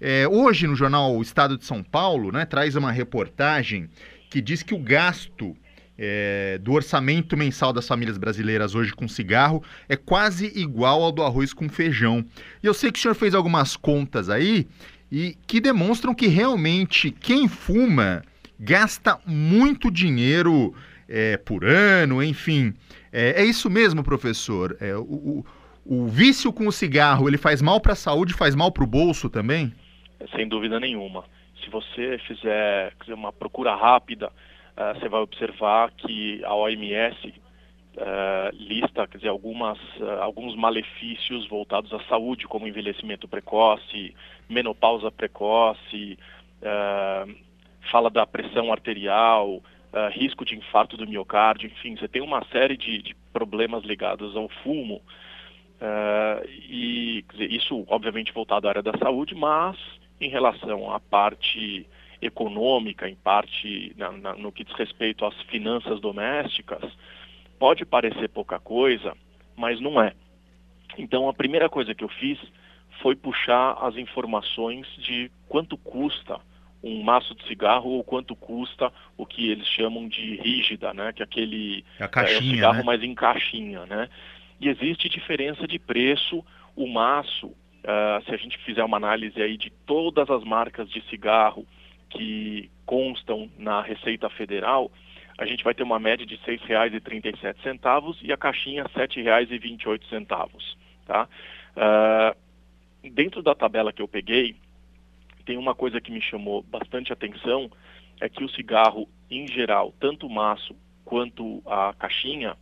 Speaker 2: É, hoje, no jornal Estado de São Paulo, né, traz uma reportagem que diz que o gasto é, do orçamento mensal das famílias brasileiras hoje com cigarro é quase igual ao do arroz com feijão. E eu sei que o senhor fez algumas contas aí e que demonstram que realmente quem fuma gasta muito dinheiro é, por ano, enfim. É, é isso mesmo, professor? É, o, o, o, vício com o cigarro, ele faz mal para a saúde, faz mal para o bolso também?
Speaker 3: Sem dúvida nenhuma. Se você fizer uma procura rápida, uh, você vai observar que a OMS uh, é, lista quer dizer, algumas, uh, alguns malefícios voltados à saúde, como envelhecimento precoce, menopausa precoce, fala da pressão arterial, uh, risco de infarto do miocárdio, enfim, você tem uma série de, de problemas ligados ao fumo. Uh, e dizer, isso, obviamente, voltado à área da saúde, mas em relação à parte econômica, em parte na, na, no que diz respeito às finanças domésticas, pode parecer pouca coisa, mas não é. Então, a primeira coisa que eu fiz foi puxar as informações de quanto custa um maço de cigarro ou quanto custa o que eles chamam de rígida, né? Que é aquele
Speaker 2: a caixinha,
Speaker 3: é, o cigarro
Speaker 2: né?
Speaker 3: mais em caixinha, né? E existe diferença de preço. O maço, uh, se a gente fizer uma análise aí de todas as marcas de cigarro que constam na Receita Federal, a gente vai ter uma média de R$ 6,37 e a caixinha R$ 7,28. Tá? Uh, dentro da tabela que eu peguei, tem uma coisa que me chamou bastante atenção, é que o cigarro, em geral, tanto o maço quanto a caixinha,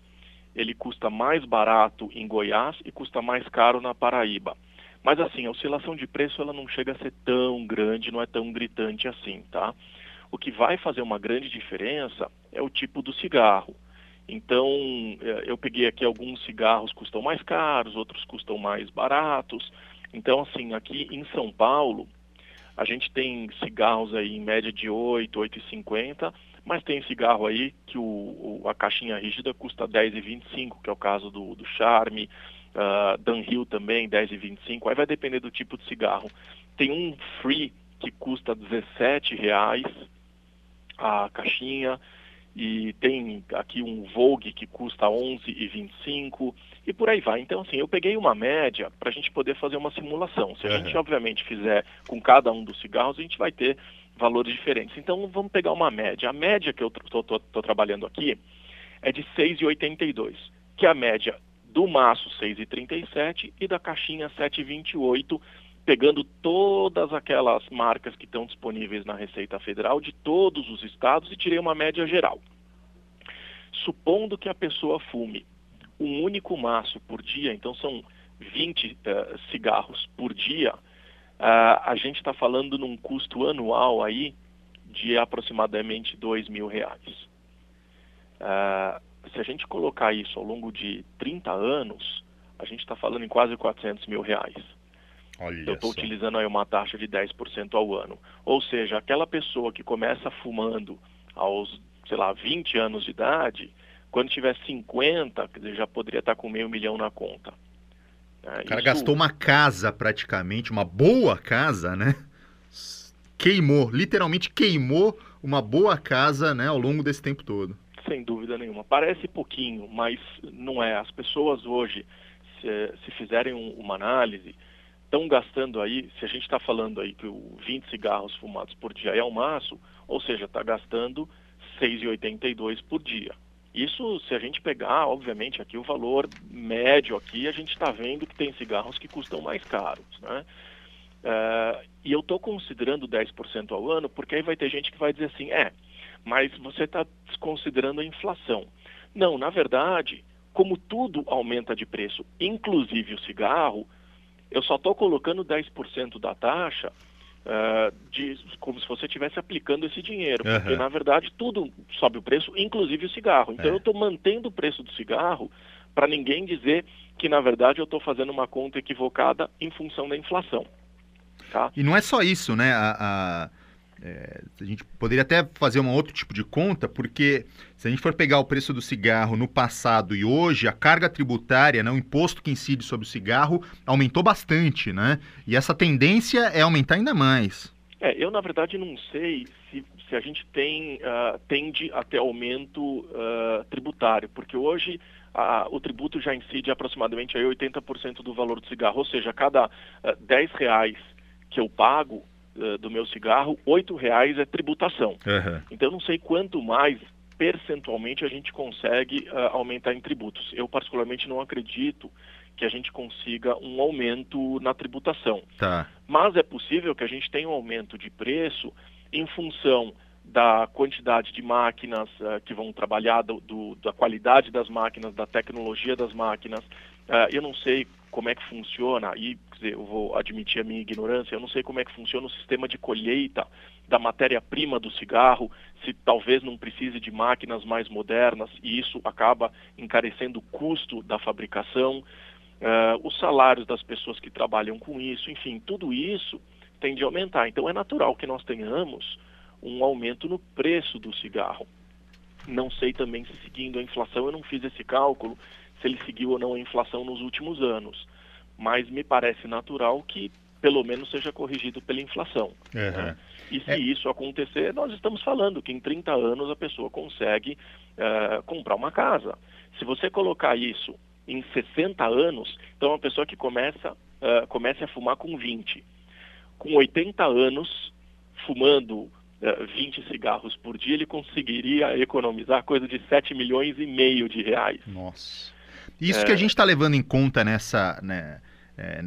Speaker 3: ele custa mais barato em Goiás e custa mais caro na Paraíba. Mas assim, a oscilação de preço ela não chega a ser tão grande, não é tão gritante assim, tá? O que vai fazer uma grande diferença é o tipo do cigarro. Então, eh, eu peguei aqui alguns cigarros custam mais caros, outros custam mais baratos. Então, assim, aqui em São Paulo, a gente tem cigarros aí em média de 8, 8,50, mas tem cigarro aí que o, a caixinha rígida custa 10,25, que é o caso do, do Charme, uh, Dunhill também, 10,25, aí vai depender do tipo de cigarro. Tem um Free que custa 17 reais a caixinha, e tem aqui um Vogue que custa 11,25 e por aí vai. Então, assim, eu peguei uma média para a gente poder fazer uma simulação. Se a uhum. gente, obviamente, fizer com cada um dos cigarros, a gente vai ter valores diferentes. Então, vamos pegar uma média. A média que eu estou trabalhando aqui é de 6,82, que é a média do maço 6,37 e da caixinha 7,28, pegando todas aquelas marcas que estão disponíveis na Receita Federal de todos os estados e tirei uma média geral. Supondo que a pessoa fume um único maço por dia, então são 20 uh, eh, cigarros por dia, uh, a gente está falando num custo anual aí de aproximadamente 2 mil reais. Uh, se a gente colocar isso ao longo de 30 anos, a gente está falando em quase 400 mil reais. Olha eu estou utilizando aí uma taxa de 10% ao ano. Ou seja, aquela pessoa que começa fumando aos, sei lá, 20 anos de idade, quando tiver 50, quer dizer, já poderia estar com meio milhão na conta.
Speaker 2: É, o cara isso... gastou uma casa praticamente, uma boa casa, né? Queimou, literalmente queimou uma boa casa né, ao longo desse tempo todo.
Speaker 3: Sem dúvida nenhuma. Parece pouquinho, mas não é. As pessoas hoje, se, se fizerem um, uma análise, estão gastando aí, se a gente está falando aí que o 20 cigarros fumados por dia é o maço, ou seja, está gastando 6,82 por dia. Isso, se a gente pegar, obviamente, aqui o valor médio aqui, a gente está vendo que tem cigarros que custam mais caros, né? Uh, e eu estou considerando 10% ao ano, porque aí vai ter gente que vai dizer assim, é, mas você está desconsiderando a inflação. Não, na verdade, como tudo aumenta de preço, inclusive o cigarro, eu só estou colocando 10% da taxa uh, de, como se você estivesse aplicando esse dinheiro, uhum. porque na verdade tudo sobe o preço, inclusive o cigarro. Então é. eu estou mantendo o preço do cigarro para ninguém dizer que na verdade eu estou fazendo uma conta equivocada em função da inflação. Tá?
Speaker 2: E não é só isso, né? A, a é, a gente poderia até fazer um outro tipo de conta, porque se a gente for pegar o preço do cigarro no passado e hoje, a carga tributária, né, o imposto que incide sobre o cigarro, aumentou bastante, né? E essa tendência é aumentar ainda mais.
Speaker 3: É, eu na verdade não sei se, se a gente tem, uh, tende a ter aumento uh, tributário, porque hoje uh, o tributo já incide aproximadamente aí 80% do valor do cigarro, ou seja, a cada uh, 10 reais que eu pago, do meu cigarro, oito reais é tributação. Uhum. Então eu não sei quanto mais percentualmente a gente consegue uh, aumentar em tributos. Eu particularmente não acredito que a gente consiga um aumento na tributação. Tá. Mas é possível que a gente tenha um aumento de preço em função da quantidade de máquinas uh, que vão trabalhar, do, do, da qualidade das máquinas, da tecnologia das máquinas. Uh, eu não sei como é que funciona, e dizer, eu vou admitir a minha ignorância, eu não sei como é que funciona o sistema de colheita da matéria-prima do cigarro, se talvez não precise de máquinas mais modernas e isso acaba encarecendo o custo da fabricação, uh, os salários das pessoas que trabalham com isso, enfim, tudo isso tende a aumentar. Então é natural que nós tenhamos um aumento no preço do cigarro. Não sei também se seguindo a inflação, eu não fiz esse cálculo, se ele seguiu ou não a inflação nos últimos anos. Mas me parece natural que pelo menos seja corrigido pela inflação. Uhum. Né? E se é... isso acontecer, nós estamos falando que em 30 anos a pessoa consegue uh, comprar uma casa. Se você colocar isso em 60 anos, então uma pessoa que começa, uh, começa a fumar com 20. Com 80 anos, fumando uh, eh, 20 cigarros por dia, ele conseguiria economizar coisa de 7 milhões e meio de reais.
Speaker 2: Nossa. Isso é... que a gente está levando em conta nessa, né, é,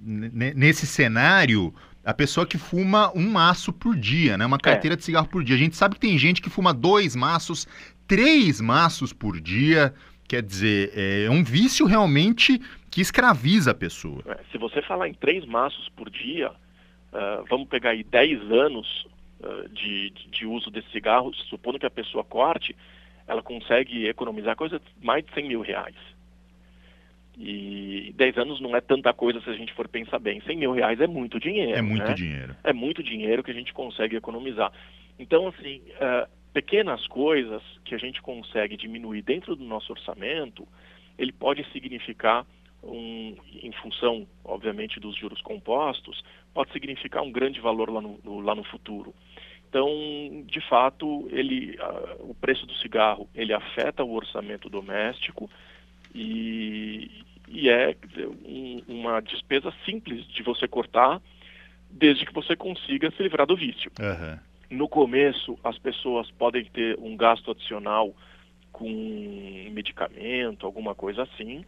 Speaker 2: nesse cenário, a pessoa que fuma um maço por dia, né? Uma carteira é. de cigarro por dia. A gente sabe que tem gente que fuma dois maços, três maços por dia. Quer dizer, é um vício realmente que escraviza a pessoa.
Speaker 3: É, se você falar em três maços por dia, uh, vamos pegar aí 10 anos uh, de, de uso desse cigarro, supondo que a pessoa corte, ela consegue economizar coisa mais de 100 mil reais. E 10 anos não é tanta coisa se a gente for pensar bem. 100 mil reais é muito dinheiro.
Speaker 2: É muito
Speaker 3: né?
Speaker 2: dinheiro.
Speaker 3: É muito dinheiro que a gente consegue economizar. Então, assim, uh, pequenas coisas que a gente consegue diminuir dentro do nosso orçamento, ele pode significar, um, em função, obviamente, dos juros compostos, pode significar um grande valor lá no, no lá no futuro. Então, de fato, ele, uh, o preço do cigarro ele afeta o orçamento doméstico e, e é dizer, um, uma despesa simples de você cortar, desde que você consiga se livrar do vício.
Speaker 2: Uhum.
Speaker 3: No começo, as pessoas podem ter um gasto adicional com medicamento, alguma coisa assim, uh,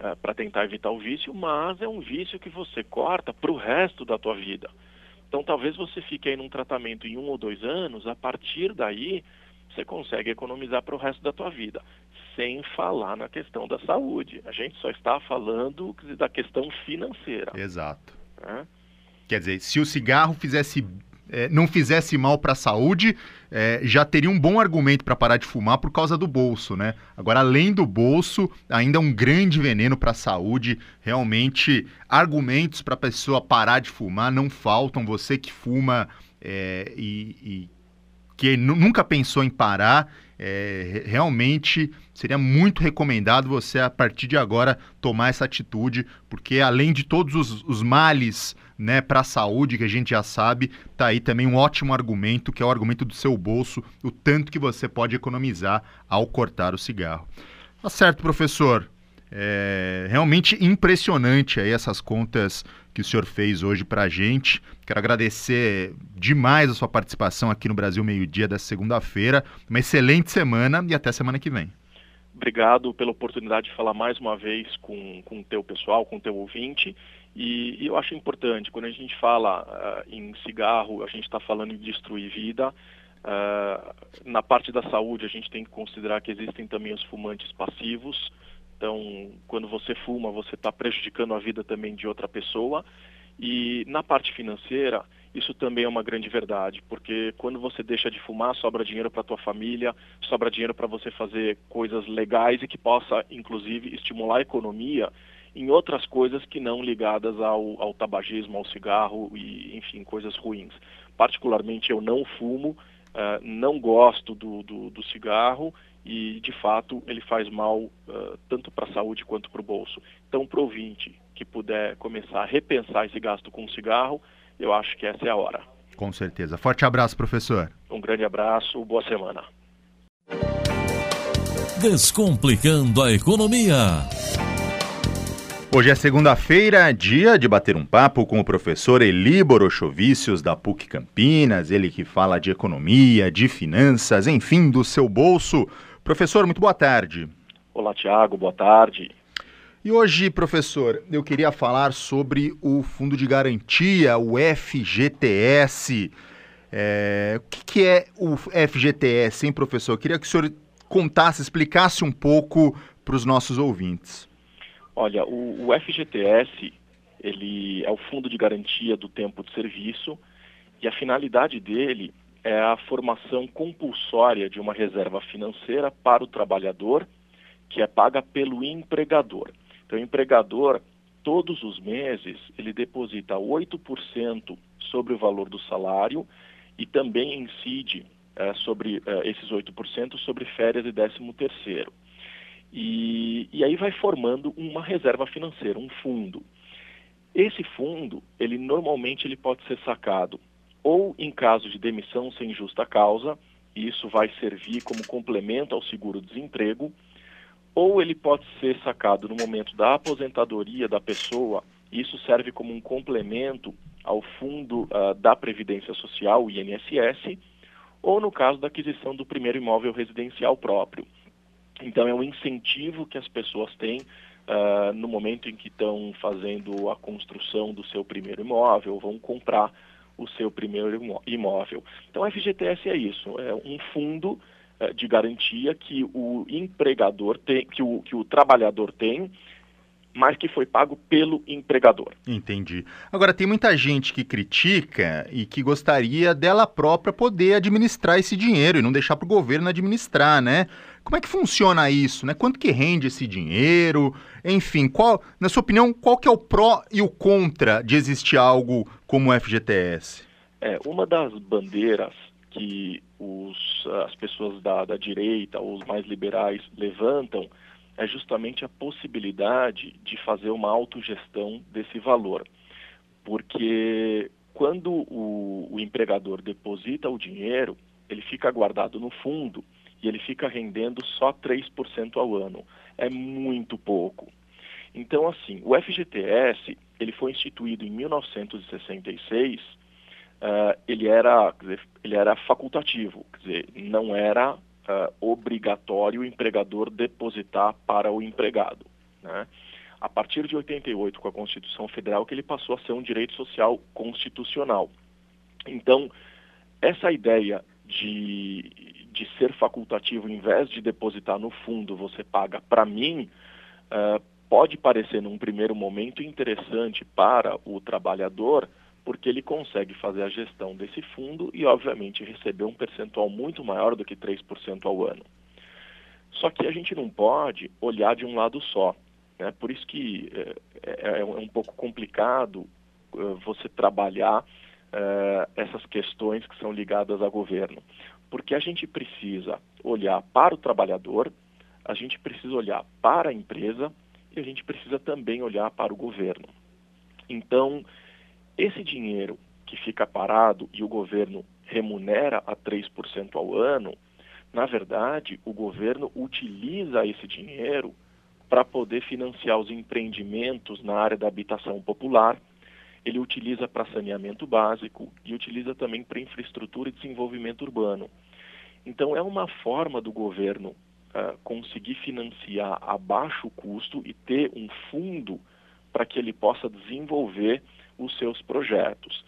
Speaker 3: eh, para tentar evitar o vício, mas é um vício que você corta para o resto da tua vida. Então, talvez você fique aí num tratamento em um ou dois anos, a partir daí você consegue economizar para o resto da tua vida sem falar na questão da saúde. A gente só está falando da questão financeira.
Speaker 2: Exato. É? Quer dizer, se o cigarro fizesse é, não fizesse mal para a saúde, é, já teria um bom argumento para parar de fumar por causa do bolso, né? Agora, além do bolso, ainda é um grande veneno para a saúde. Realmente, argumentos para a pessoa parar de fumar não faltam. Você que fuma é, e, e que nunca pensou em parar, é, realmente seria muito recomendado você, a partir de agora, tomar essa atitude, porque além de todos os, os males né, para a saúde, que a gente já sabe, tá aí também um ótimo argumento, que é o argumento do seu bolso, o tanto que você pode economizar ao cortar o cigarro. Tá certo, professor. É realmente impressionante aí essas contas que o senhor fez hoje para a gente. Quero agradecer demais a sua participação aqui no Brasil Meio Dia da segunda-feira. Uma excelente semana e até semana que vem.
Speaker 3: Obrigado pela oportunidade de falar mais uma vez com, o teu pessoal, com o teu ouvinte. E, e eu acho importante, quando a gente fala uh, em cigarro, a gente está falando em destruir vida. Uh, na parte da saúde, a gente tem que considerar que existem também os fumantes passivos, então, quando você fuma, você está prejudicando a vida também de outra pessoa. E na parte financeira, isso também é uma grande verdade, porque quando você deixa de fumar, sobra dinheiro para tua família, sobra dinheiro para você fazer coisas legais e que possa, inclusive, estimular a economia em outras coisas que não ligadas ao, ao tabagismo, ao cigarro e, enfim, coisas ruins. Particularmente, eu não fumo, uh, não gosto do, do, do cigarro e de fato ele faz mal uh, tanto para a saúde quanto para o bolso. Então, para o ouvinte que puder começar a repensar esse gasto com cigarro, eu acho que essa é a hora.
Speaker 2: Com certeza. Forte abraço, professor.
Speaker 3: Um grande abraço, boa semana.
Speaker 1: Descomplicando a economia.
Speaker 2: Hoje é segunda-feira, dia de bater um papo com o professor Eli Borochovicius, da PUC Campinas, ele que fala de economia, de finanças, enfim, do seu bolso. Professor, muito boa tarde.
Speaker 3: Olá, Tiago, boa tarde.
Speaker 2: E hoje, professor, eu queria falar sobre o Fundo de Garantia, o FGTS. É... O que, que é o FGTS, hein, professor? Eu queria que o senhor contasse, explicasse um pouco para os nossos ouvintes.
Speaker 3: Olha, o, o FGTS ele é o Fundo de Garantia do Tempo de Serviço e a finalidade dele é a formação compulsória de uma reserva financeira para o trabalhador, que é paga pelo empregador. Então, o empregador, todos os meses, ele deposita 8% sobre o valor do salário e também incide é, sobre é, esses 8% sobre férias e décimo terceiro. E, e aí vai formando uma reserva financeira, um fundo. Esse fundo, ele normalmente ele pode ser sacado ou em caso de demissão sem justa causa, e isso vai servir como complemento ao seguro-desemprego, ou ele pode ser sacado no momento da aposentadoria da pessoa, isso serve como um complemento ao fundo uh, da Previdência Social, o INSS, ou no caso da aquisição do primeiro imóvel residencial próprio. Então, é um incentivo que as pessoas têm uh, no momento em que estão fazendo a construção do seu primeiro imóvel, vão comprar o seu primeiro imóvel. Então, a FGTS é isso, é um fundo uh, de garantia que o empregador tem, que o, que o trabalhador tem mas que foi pago pelo empregador.
Speaker 2: Entendi. Agora, tem muita gente que critica e que gostaria dela própria poder administrar esse dinheiro e não deixar para o governo administrar, né? Como é que funciona isso, né? Quanto que rende esse dinheiro? Enfim, qual, na sua opinião, qual que é o pró e o contra de existir algo como o FGTS?
Speaker 3: É, uma das bandeiras que os, as pessoas da, da direita, os mais liberais, levantam é justamente a possibilidade de fazer uma autogestão desse valor. Porque quando o, o, empregador deposita o dinheiro, ele fica guardado no fundo e ele fica rendendo só 3% ao ano. É muito pouco. Então, assim, o FGTS, ele foi instituído em 1966, uh, eh, ele, era, ele era facultativo, quer dizer, não era uh, obrigatório o empregador depositar para o empregado. Né? A partir de 88, com a Constituição Federal, que ele passou a ser um direito social constitucional. Então, essa ideia de, de ser facultativo, em vez de depositar no fundo, você paga para mim, uh, pode parecer num primeiro momento interessante para o trabalhador, porque ele consegue fazer a gestão desse fundo e, obviamente, receber um percentual muito maior do que 3% ao ano. Só que a gente não pode olhar de um lado só. Né? Por isso que é, é, é um pouco complicado uh, você trabalhar essas questões que são ligadas ao governo. Porque a gente precisa olhar para o trabalhador, a gente precisa olhar para a empresa e a gente precisa também olhar para o governo. Então, esse dinheiro que fica parado e o governo remunera a 3% ao ano, na verdade, o governo utiliza esse dinheiro para poder financiar os empreendimentos na área da habitação popular, ele utiliza para saneamento básico e utiliza também para infraestrutura e desenvolvimento urbano. Então, é uma forma do governo uh, conseguir financiar a baixo custo e ter um fundo para que ele possa desenvolver os seus projetos.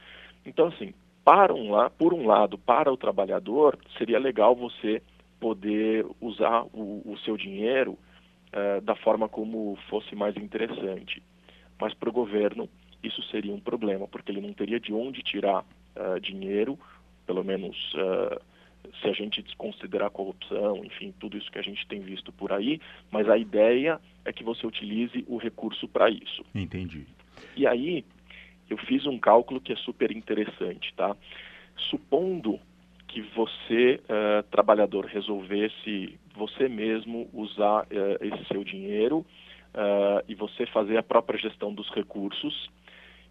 Speaker 3: Então, assim, para um la por um lado, para o trabalhador, seria legal você poder usar o, o seu dinheiro uh, da forma como fosse mais interessante. Mas para o governo, isso seria um problema, porque ele não teria de onde tirar uh, dinheiro, pelo menos uh, se a gente desconsiderar a corrupção, enfim, tudo isso que a gente tem visto por aí, mas a ideia é que você utilize o recurso para isso.
Speaker 2: Entendi.
Speaker 3: E aí, eu fiz um cálculo que é super interessante, tá? Supondo que você, uh, trabalhador, resolvesse você mesmo usar uh, esse seu dinheiro uh, e você fazer a própria gestão dos recursos,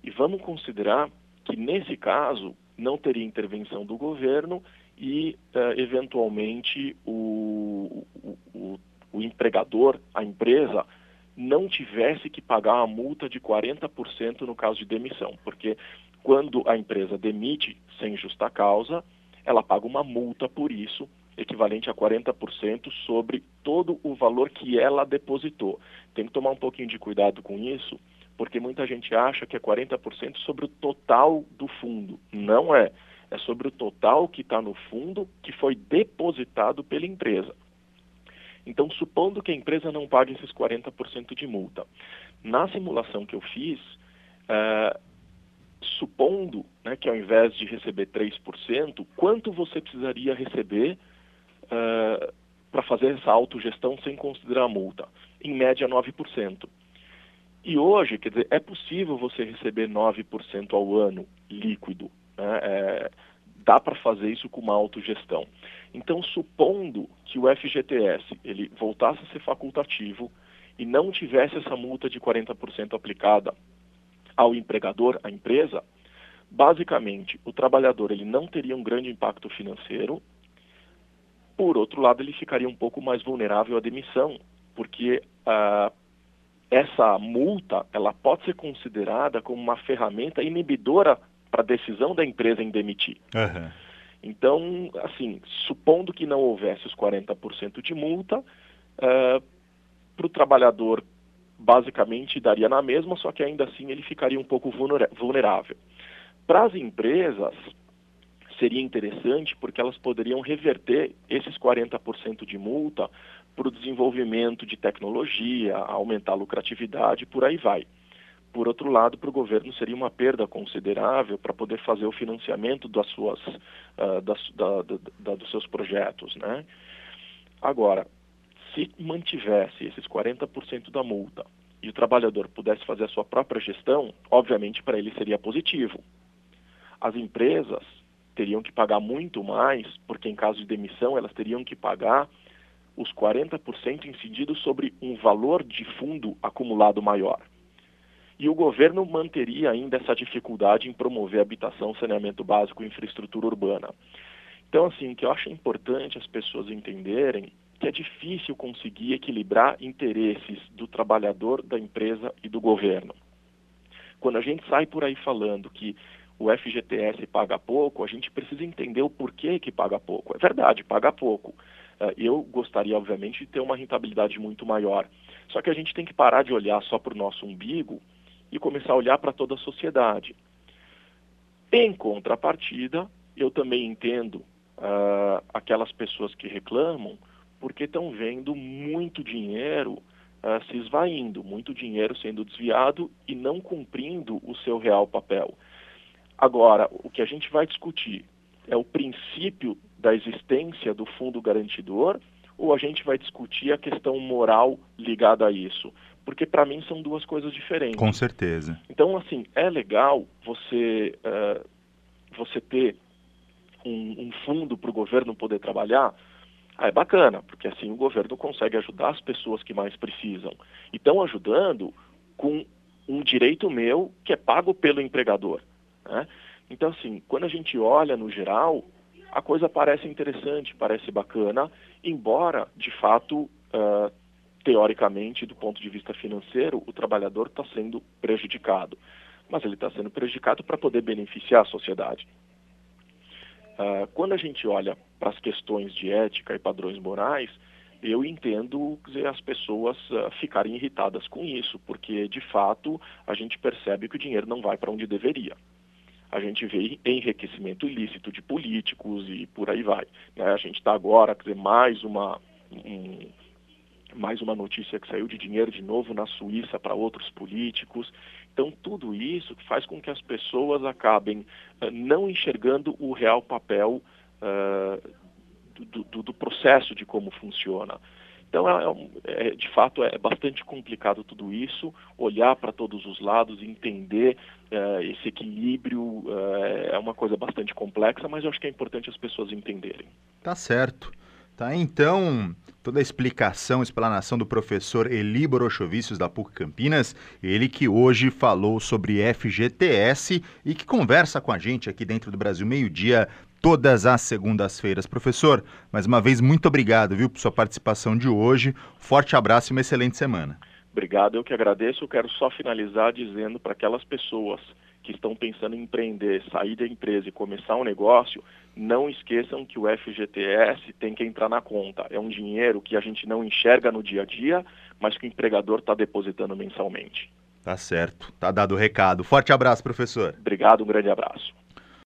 Speaker 3: e vamos considerar que nesse caso não teria intervenção do governo e, eventualmente, o, o, o, o empregador, a empresa, não tivesse que pagar uma multa de 40% no caso de demissão, porque quando a empresa demite sem justa causa, ela paga uma multa por isso, equivalente a 40% sobre todo o valor que ela depositou. Tem que tomar um pouquinho de cuidado com isso, porque muita gente acha que é 40% sobre o total do fundo. Não é. É sobre o total que está no fundo que foi depositado pela empresa. Então, supondo que a empresa não pague esses 40% de multa. Na simulação que eu fiz, uh, supondo né, que ao invés de receber 3%, quanto você precisaria receber uh, para fazer essa autogestão sem considerar a multa? Em média, 9%. E hoje, quer dizer, é possível você receber 9% ao ano líquido. Né? É, dá para fazer isso com uma autogestão. Então, supondo que o FGTS ele voltasse a ser facultativo e não tivesse essa multa de 40% aplicada ao empregador, à empresa, basicamente o trabalhador ele não teria um grande impacto financeiro. Por outro lado, ele ficaria um pouco mais vulnerável à demissão, porque uh, essa multa ela pode ser considerada como uma ferramenta inibidora para a decisão da empresa em demitir.
Speaker 2: Uhum.
Speaker 3: Então, assim, supondo que não houvesse os 40% de multa, uh, para o trabalhador basicamente daria na mesma, só que ainda assim ele ficaria um pouco vulnerável. Para as empresas, seria interessante porque elas poderiam reverter esses 40% de multa para o desenvolvimento de tecnologia, aumentar a lucratividade, por aí vai. Por outro lado, para o governo seria uma perda considerável para poder fazer o financiamento das suas, uh, das, da, da, da, dos seus projetos. Né? Agora, se mantivesse esses 40% da multa e o trabalhador pudesse fazer a sua própria gestão, obviamente para ele seria positivo. As empresas teriam que pagar muito mais, porque em caso de demissão elas teriam que pagar os 40% incididos sobre um valor de fundo acumulado maior. E o governo manteria ainda essa dificuldade em promover habitação, saneamento básico e infraestrutura urbana. Então, assim, o que eu acho importante as pessoas entenderem que é difícil conseguir equilibrar interesses do trabalhador, da empresa e do governo. Quando a gente sai por aí falando que o FGTS paga pouco, a gente precisa entender o porquê que paga pouco. É verdade, paga pouco. Eh, eu gostaria, obviamente, de ter uma rentabilidade muito maior. Só que a gente tem que parar de olhar só para o nosso umbigo e começar a olhar para toda a sociedade. Em contrapartida, eu também entendo uh, aquelas pessoas que reclamam porque estão vendo muito dinheiro uh, se esvaindo, muito dinheiro sendo desviado e não cumprindo o seu real papel. Agora, o que a gente vai discutir é o princípio da existência do fundo garantidor ou a gente vai discutir a questão moral ligada a isso? Porque para mim são duas coisas diferentes.
Speaker 2: Com certeza.
Speaker 3: Então, assim, é legal você, uh, você ter um, um fundo para o governo poder trabalhar, ah, é bacana, porque assim o governo consegue ajudar as pessoas que mais precisam. E estão ajudando com um direito meu que é pago pelo empregador. Né? Então, assim, quando a gente olha no geral, a coisa parece interessante, parece bacana, embora, de fato, uh, teoricamente, do ponto de vista financeiro, o trabalhador está sendo prejudicado. Mas ele está sendo prejudicado para poder beneficiar a sociedade. Uh, quando a gente olha para as questões de ética e padrões morais, eu entendo dizer, as pessoas uh, ficarem irritadas com isso, porque de fato a gente percebe que o dinheiro não vai para onde deveria. A gente vê enriquecimento ilícito de políticos e por aí vai. Né? A gente está agora, quer dizer, mais uma, um, mais uma notícia que saiu de dinheiro de novo na Suíça para outros políticos. Então, tudo isso faz com que as pessoas acabem uh, não enxergando o real papel uh, do, do, do, processo de como funciona. Então, é, é, é, de fato, é bastante complicado tudo isso, olhar para todos os lados, entender uh, esse equilíbrio, é uma coisa bastante complexa, mas eu acho que é importante as pessoas entenderem.
Speaker 2: Tá certo. Tá, então, toda a explicação, explanação do professor Eli Borochovicius da PUC Campinas, ele que hoje falou sobre FGTS e que conversa com a gente aqui dentro do Brasil Meio-Dia todas as segundas-feiras. Professor, mais uma vez, muito obrigado, viu, por sua participação de hoje. Forte abraço e uma excelente semana.
Speaker 3: Obrigado, eu que agradeço. Eu quero só finalizar dizendo para aquelas pessoas que estão pensando em empreender, sair da empresa e começar um negócio, não esqueçam que o FGTS tem que entrar na conta. É um dinheiro que a gente não enxerga no dia a dia, mas que o empregador está depositando mensalmente.
Speaker 2: Tá certo. Tá dado o recado. Forte abraço, professor.
Speaker 3: Obrigado, um grande abraço.